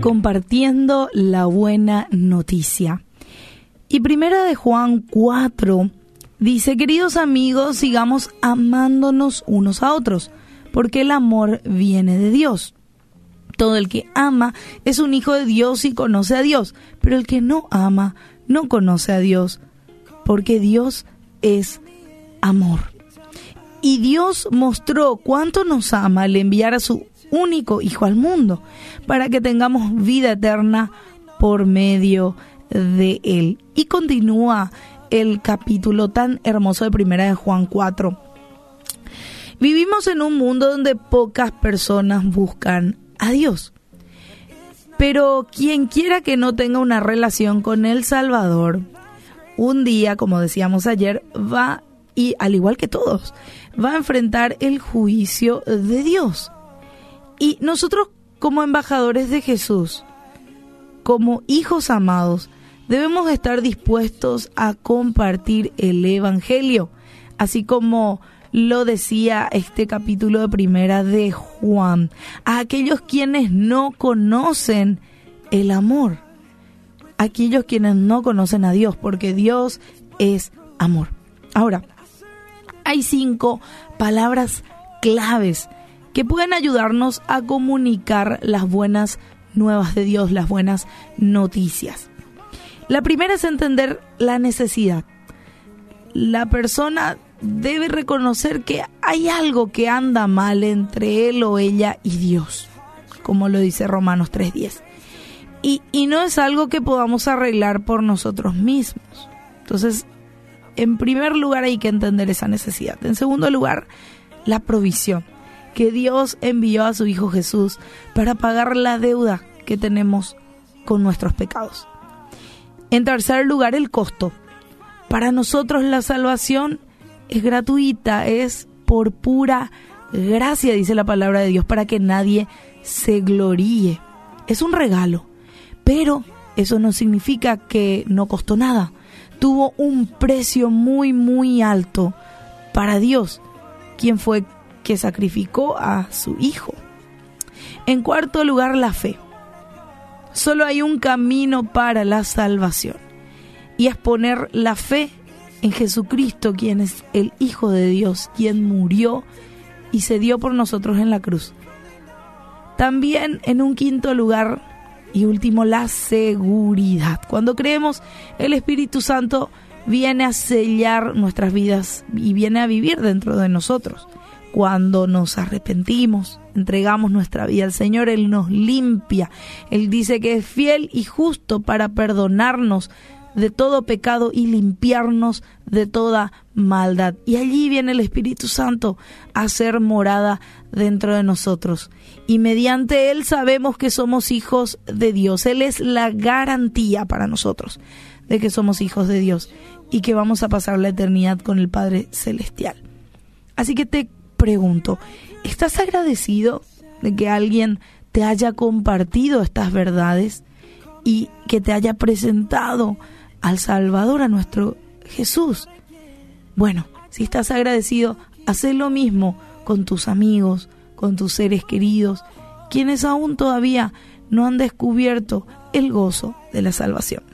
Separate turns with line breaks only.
compartiendo la buena noticia. Y primera de Juan 4 dice, queridos amigos, sigamos amándonos unos a otros, porque el amor viene de Dios. Todo el que ama es un hijo de Dios y conoce a Dios, pero el que no ama no conoce a Dios, porque Dios es amor. Y Dios mostró cuánto nos ama al enviar a su único Hijo al mundo, para que tengamos vida eterna por medio de Él. Y continúa el capítulo tan hermoso de Primera de Juan 4. Vivimos en un mundo donde pocas personas buscan a Dios. Pero quien quiera que no tenga una relación con el Salvador, un día, como decíamos ayer, va y al igual que todos, va a enfrentar el juicio de Dios. Y nosotros como embajadores de Jesús, como hijos amados, debemos estar dispuestos a compartir el Evangelio, así como lo decía este capítulo de primera de Juan, a aquellos quienes no conocen el amor, aquellos quienes no conocen a Dios, porque Dios es amor. Ahora, hay cinco palabras claves que pueden ayudarnos a comunicar las buenas nuevas de Dios, las buenas noticias. La primera es entender la necesidad. La persona debe reconocer que hay algo que anda mal entre él o ella y Dios, como lo dice Romanos 3.10. Y, y no es algo que podamos arreglar por nosotros mismos. Entonces, en primer lugar hay que entender esa necesidad. En segundo lugar, la provisión que Dios envió a su Hijo Jesús para pagar la deuda que tenemos con nuestros pecados. En tercer lugar, el costo. Para nosotros la salvación es gratuita, es por pura gracia, dice la palabra de Dios, para que nadie se gloríe. Es un regalo, pero eso no significa que no costó nada. Tuvo un precio muy, muy alto para Dios, quien fue que sacrificó a su Hijo. En cuarto lugar, la fe. Solo hay un camino para la salvación y es poner la fe en Jesucristo, quien es el Hijo de Dios, quien murió y se dio por nosotros en la cruz. También en un quinto lugar y último, la seguridad. Cuando creemos, el Espíritu Santo viene a sellar nuestras vidas y viene a vivir dentro de nosotros. Cuando nos arrepentimos, entregamos nuestra vida al Señor, Él nos limpia. Él dice que es fiel y justo para perdonarnos de todo pecado y limpiarnos de toda maldad. Y allí viene el Espíritu Santo a ser morada dentro de nosotros. Y mediante Él sabemos que somos hijos de Dios. Él es la garantía para nosotros de que somos hijos de Dios y que vamos a pasar la eternidad con el Padre Celestial. Así que te pregunto, ¿estás agradecido de que alguien te haya compartido estas verdades y que te haya presentado al Salvador, a nuestro Jesús. Bueno, si estás agradecido, haz lo mismo con tus amigos, con tus seres queridos, quienes aún todavía no han descubierto el gozo de la salvación.